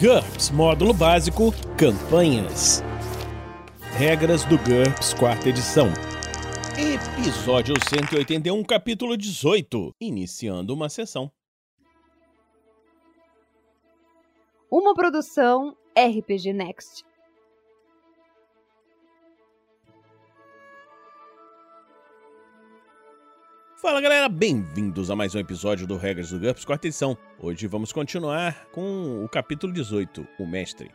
GURPS Módulo Básico Campanhas. Regras do GURPS Quarta Edição. Episódio 181, capítulo 18. Iniciando uma sessão. Uma produção RPG Next. Fala galera, bem-vindos a mais um episódio do Regras do GURPS quarta edição. Hoje vamos continuar com o capítulo 18, o Mestre.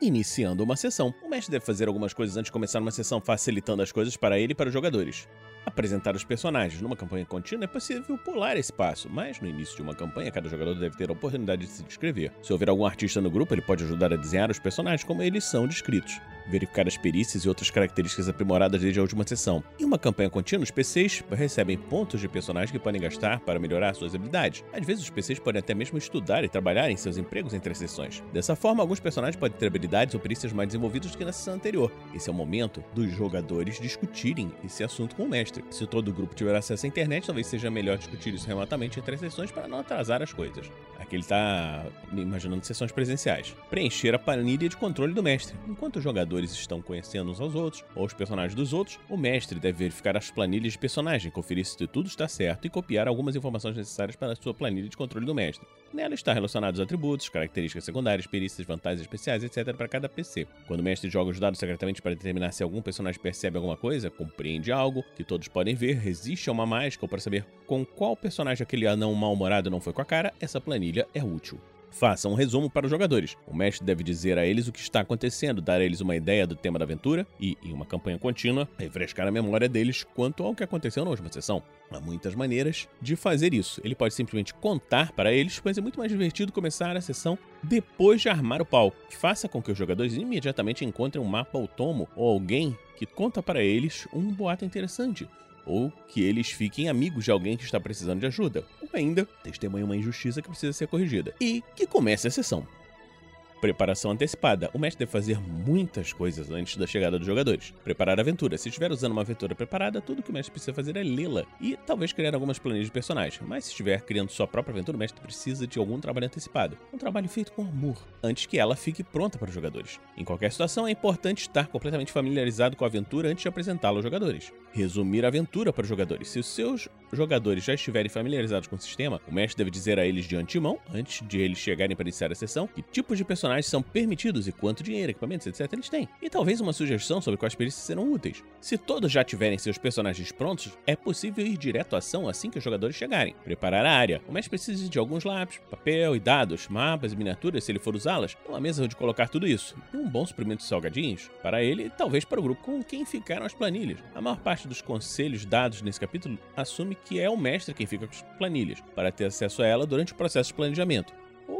Iniciando uma sessão, o mestre deve fazer algumas coisas antes de começar uma sessão, facilitando as coisas para ele e para os jogadores. Apresentar os personagens. Numa campanha contínua é possível pular esse passo, mas no início de uma campanha, cada jogador deve ter a oportunidade de se descrever. Se houver algum artista no grupo, ele pode ajudar a desenhar os personagens como eles são descritos verificar as perícias e outras características aprimoradas desde a última sessão. Em uma campanha contínua, os PCs recebem pontos de personagem que podem gastar para melhorar suas habilidades. Às vezes, os PCs podem até mesmo estudar e trabalhar em seus empregos entre as sessões. Dessa forma, alguns personagens podem ter habilidades ou perícias mais desenvolvidas do que na sessão anterior. Esse é o momento dos jogadores discutirem esse assunto com o mestre. Se todo o grupo tiver acesso à internet, talvez seja melhor discutir isso remotamente entre as sessões para não atrasar as coisas. Aqui ele está imaginando sessões presenciais. Preencher a planilha de controle do mestre. Enquanto os jogadores estão conhecendo uns aos outros, ou os personagens dos outros, o mestre deve verificar as planilhas de personagem, conferir se tudo está certo e copiar algumas informações necessárias para a sua planilha de controle do mestre. Nela está relacionados atributos, características secundárias, perícias, vantagens especiais, etc. para cada PC. Quando o mestre joga os dados secretamente para determinar se algum personagem percebe alguma coisa, compreende algo que todos podem ver, resiste a uma mágica ou para saber com qual personagem aquele anão mal-humorado não foi com a cara, essa planilha é útil. Faça um resumo para os jogadores. O mestre deve dizer a eles o que está acontecendo, dar a eles uma ideia do tema da aventura e, em uma campanha contínua, refrescar a memória deles quanto ao que aconteceu na última sessão. Há muitas maneiras de fazer isso. Ele pode simplesmente contar para eles, mas é muito mais divertido começar a sessão depois de armar o palco. Faça com que os jogadores imediatamente encontrem um mapa ou tomo ou alguém que conta para eles um boato interessante ou que eles fiquem amigos de alguém que está precisando de ajuda, ou ainda testemunhem uma injustiça que precisa ser corrigida, e que comece a sessão. Preparação antecipada. O mestre deve fazer muitas coisas antes da chegada dos jogadores. Preparar a aventura. Se estiver usando uma aventura preparada, tudo que o mestre precisa fazer é lê-la e talvez criar algumas planilhas de personagens. Mas se estiver criando sua própria aventura, o mestre precisa de algum trabalho antecipado. Um trabalho feito com amor, antes que ela fique pronta para os jogadores. Em qualquer situação, é importante estar completamente familiarizado com a aventura antes de apresentá-la aos jogadores. Resumir a aventura para os jogadores. Se os seus jogadores já estiverem familiarizados com o sistema, o mestre deve dizer a eles de antemão, antes de eles chegarem para iniciar a sessão, que tipos de personagens são permitidos e quanto dinheiro, equipamentos, etc. eles têm. E talvez uma sugestão sobre quais perícias serão úteis. Se todos já tiverem seus personagens prontos, é possível ir direto à ação assim que os jogadores chegarem. Preparar a área. O mestre precisa de alguns lápis, papel e dados, mapas e miniaturas se ele for usá-las, uma mesa onde colocar tudo isso, e um bom suprimento de salgadinhos, para ele e talvez para o grupo com quem ficaram as planilhas. A maior parte dos conselhos dados nesse capítulo assume que é o mestre quem fica com as planilhas, para ter acesso a ela durante o processo de planejamento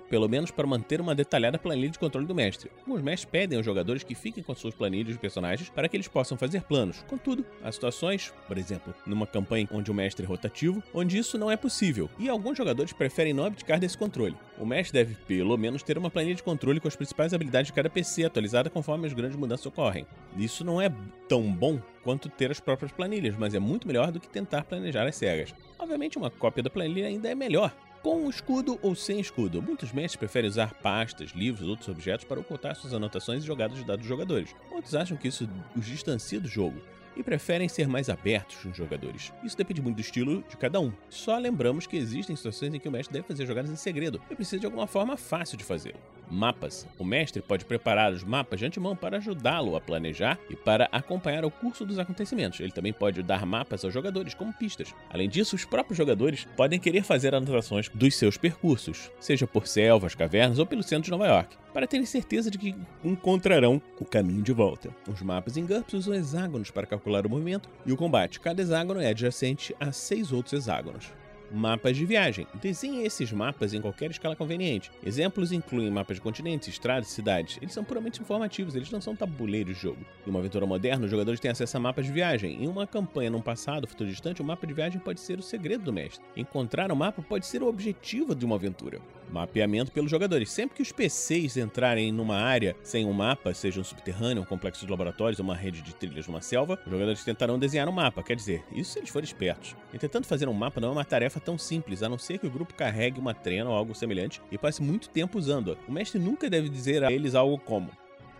pelo menos para manter uma detalhada planilha de controle do mestre. Alguns mestres pedem aos jogadores que fiquem com suas planilhas de personagens para que eles possam fazer planos. Contudo, há situações, por exemplo, numa campanha onde o mestre é rotativo, onde isso não é possível, e alguns jogadores preferem não abdicar desse controle. O mestre deve, pelo menos, ter uma planilha de controle com as principais habilidades de cada PC atualizada conforme as grandes mudanças ocorrem. Isso não é tão bom quanto ter as próprias planilhas, mas é muito melhor do que tentar planejar as cegas. Obviamente, uma cópia da planilha ainda é melhor, com escudo ou sem escudo. Muitos mestres preferem usar pastas, livros ou outros objetos para ocultar suas anotações e jogadas de dados dos jogadores. Outros acham que isso os distancia do jogo e preferem ser mais abertos com os jogadores. Isso depende muito do estilo de cada um. Só lembramos que existem situações em que o mestre deve fazer jogadas em segredo e precisa de alguma forma fácil de fazer. Mapas. O mestre pode preparar os mapas de antemão para ajudá-lo a planejar e para acompanhar o curso dos acontecimentos. Ele também pode dar mapas aos jogadores como pistas. Além disso, os próprios jogadores podem querer fazer anotações dos seus percursos, seja por selvas, cavernas ou pelo centro de Nova York para terem certeza de que encontrarão o caminho de volta. Os mapas em GURPS usam hexágonos para calcular o movimento e o combate. Cada hexágono é adjacente a seis outros hexágonos. Mapas de viagem. Desenhe esses mapas em qualquer escala conveniente. Exemplos incluem mapas de continentes, estradas cidades. Eles são puramente informativos, eles não são tabuleiros de jogo. Em uma aventura moderna, os jogadores têm acesso a mapas de viagem. Em uma campanha num passado futuro distante, o mapa de viagem pode ser o segredo do mestre. Encontrar o um mapa pode ser o objetivo de uma aventura. Mapeamento pelos jogadores. Sempre que os PCs entrarem numa área sem um mapa, seja um subterrâneo, um complexo de laboratórios uma rede de trilhas numa selva, os jogadores tentarão desenhar um mapa. Quer dizer, isso se eles forem espertos. E tentando fazer um mapa não é uma tarefa tão simples, a não ser que o grupo carregue uma trena ou algo semelhante e passe muito tempo usando-a. O mestre nunca deve dizer a eles algo como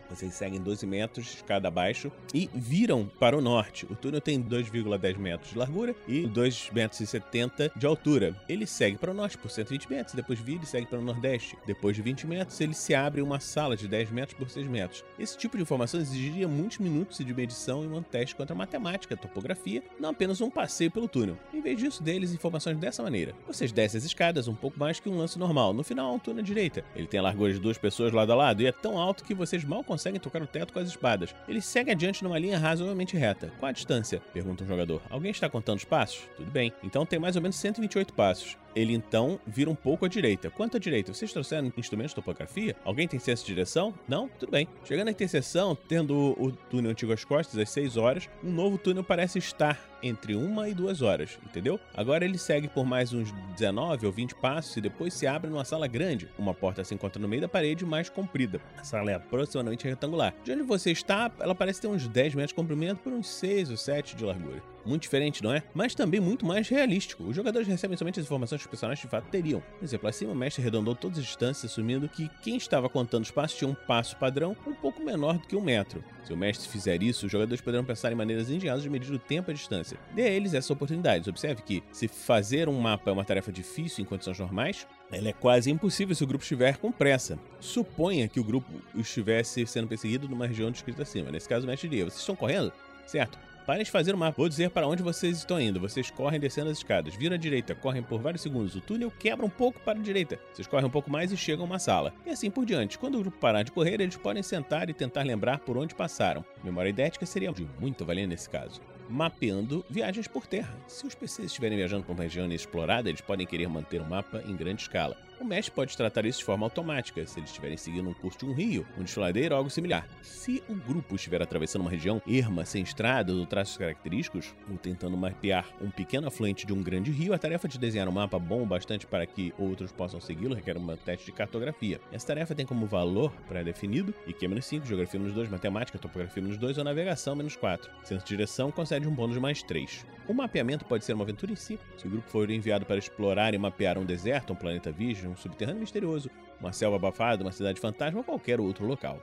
vocês seguem 12 metros de escada abaixo e viram para o norte. O túnel tem 2,10 metros de largura e 2,70 metros de altura. Ele segue para o norte por 120 metros, depois vira e segue para o nordeste. Depois de 20 metros, ele se abre uma sala de 10 metros por 6 metros. Esse tipo de informação exigiria muitos minutos de medição e um teste contra a matemática, a topografia, não apenas um passeio pelo túnel. Em vez disso, deles informações dessa maneira. Vocês descem as escadas um pouco mais que um lance normal. No final, um túnel à direita. Ele tem a largura de duas pessoas lado a lado e é tão alto que vocês mal conseguem conseguem tocar o teto com as espadas. Ele segue adiante numa linha razoavelmente reta. Qual a distância? Pergunta um jogador. Alguém está contando os passos? Tudo bem. Então tem mais ou menos 128 passos. Ele então vira um pouco à direita. Quanto à direita? Vocês trouxeram instrumentos de topografia? Alguém tem senso de direção? Não? Tudo bem. Chegando à interseção, tendo o túnel antigo às costas, às 6 horas, um novo túnel parece estar entre uma e duas horas, entendeu? Agora ele segue por mais uns 19 ou 20 passos e depois se abre numa sala grande. Uma porta se encontra no meio da parede mais comprida. A sala é aproximadamente retangular. De onde você está, ela parece ter uns 10 metros de comprimento por uns 6 ou 7 de largura. Muito diferente, não é? Mas também muito mais realístico. Os jogadores recebem somente as informações que os personagens de fato teriam. Por exemplo, acima o mestre arredondou todas as distâncias, assumindo que quem estava contando os passos tinha um passo padrão um pouco menor do que um metro. Se o mestre fizer isso, os jogadores poderão pensar em maneiras ingeniosas de medir o tempo e a distância. Dê a eles essa oportunidade. Observe que, se fazer um mapa é uma tarefa difícil em condições normais, ela é quase impossível se o grupo estiver com pressa. Suponha que o grupo estivesse sendo perseguido numa região descrita acima. Nesse caso, o mestre diria: Vocês estão correndo? Certo. De fazer o mapa. Vou dizer para onde vocês estão indo. Vocês correm descendo as escadas. Viram à direita, correm por vários segundos. O túnel quebra um pouco para a direita. Vocês correm um pouco mais e chegam a uma sala. E assim por diante. Quando o grupo parar de correr, eles podem sentar e tentar lembrar por onde passaram. Memória idética seria de muito valer nesse caso mapeando viagens por terra. Se os PCs estiverem viajando por uma região inexplorada, eles podem querer manter o mapa em grande escala. O mestre pode tratar isso de forma automática, se eles estiverem seguindo um curso de um rio, um desfiladeiro ou algo similar. Se o grupo estiver atravessando uma região erma, sem estrada ou traços característicos, ou tentando mapear um pequeno afluente de um grande rio, a tarefa de desenhar um mapa bom o bastante para que outros possam segui-lo requer um teste de cartografia. Essa tarefa tem como valor pré-definido IQ-5, Geografia menos 2, Matemática, Topografia menos 2 ou Navegação menos 4. Senso de direção concede um bônus mais 3. O mapeamento pode ser uma aventura em si. Se o grupo for enviado para explorar e mapear um deserto, um planeta virgem, um subterrâneo misterioso, uma selva abafada, uma cidade fantasma ou qualquer outro local.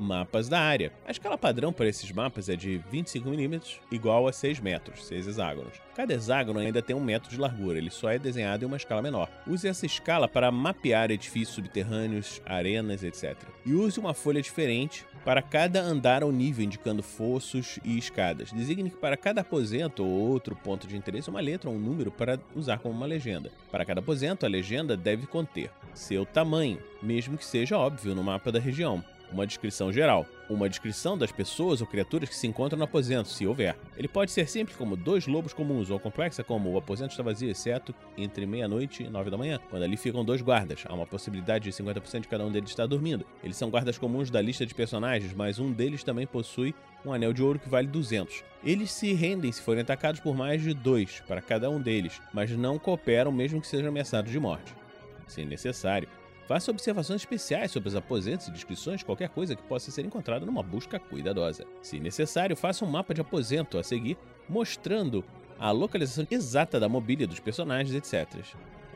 Mapas da área. A escala padrão para esses mapas é de 25mm, igual a 6 metros, 6 hexágonos. Cada hexágono ainda tem um metro de largura, ele só é desenhado em uma escala menor. Use essa escala para mapear edifícios subterrâneos, arenas, etc. E use uma folha diferente para cada andar ou nível, indicando fossos e escadas. Designe para cada aposento ou outro ponto de interesse uma letra ou um número para usar como uma legenda. Para cada aposento, a legenda deve conter seu tamanho, mesmo que seja óbvio no mapa da região uma descrição geral, uma descrição das pessoas ou criaturas que se encontram no aposento, se houver. Ele pode ser simples como dois lobos comuns, ou complexa como o aposento está vazio, exceto entre meia-noite e nove da manhã, quando ali ficam dois guardas. Há uma possibilidade de 50% de cada um deles estar dormindo. Eles são guardas comuns da lista de personagens, mas um deles também possui um anel de ouro que vale 200. Eles se rendem se forem atacados por mais de dois para cada um deles, mas não cooperam mesmo que sejam ameaçados de morte. Se necessário, Faça observações especiais sobre os aposentos e descrições de qualquer coisa que possa ser encontrada numa busca cuidadosa. Se necessário, faça um mapa de aposento a seguir, mostrando a localização exata da mobília dos personagens, etc.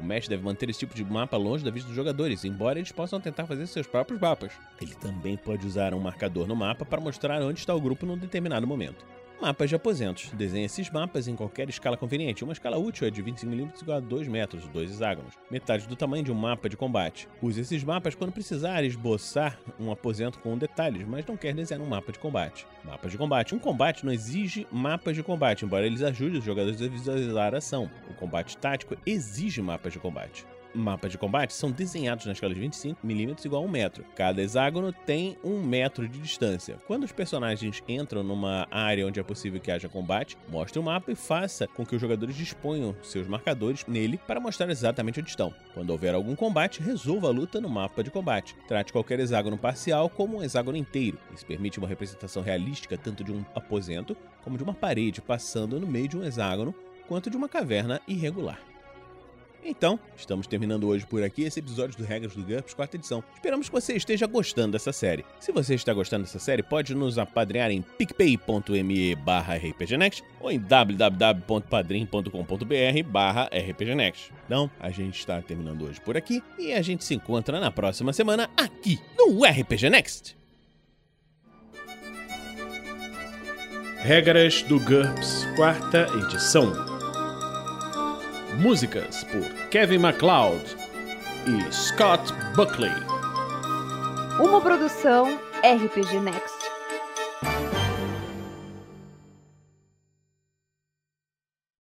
O mestre deve manter esse tipo de mapa longe da vista dos jogadores, embora eles possam tentar fazer seus próprios mapas. Ele também pode usar um marcador no mapa para mostrar onde está o grupo num determinado momento. Mapas de aposentos. Desenhe esses mapas em qualquer escala conveniente. Uma escala útil é de 25mm igual a 2 metros, 2 hexágonos, metade do tamanho de um mapa de combate. Use esses mapas quando precisar esboçar um aposento com detalhes, mas não quer desenhar um mapa de combate. Mapas de combate. Um combate não exige mapas de combate, embora eles ajudem os jogadores a visualizar a ação. O combate tático exige mapas de combate mapas de combate são desenhados na escala de 25mm igual a 1 metro. Cada hexágono tem 1 metro de distância. Quando os personagens entram numa área onde é possível que haja combate, mostre o mapa e faça com que os jogadores disponham seus marcadores nele para mostrar exatamente onde estão. Quando houver algum combate, resolva a luta no mapa de combate. Trate qualquer hexágono parcial como um hexágono inteiro. Isso permite uma representação realística tanto de um aposento como de uma parede passando no meio de um hexágono, quanto de uma caverna irregular. Então, estamos terminando hoje por aqui esse episódio do Regras do GURPS, quarta edição. Esperamos que você esteja gostando dessa série. Se você está gostando dessa série, pode nos apadrear em picpay.me barra rpgnext ou em www.padrim.com.br barra rpgnext. Então, a gente está terminando hoje por aqui e a gente se encontra na próxima semana aqui no RPG Next. Regras do GURPS, quarta edição. Músicas por Kevin MacLeod e Scott Buckley. Uma produção RPG Next.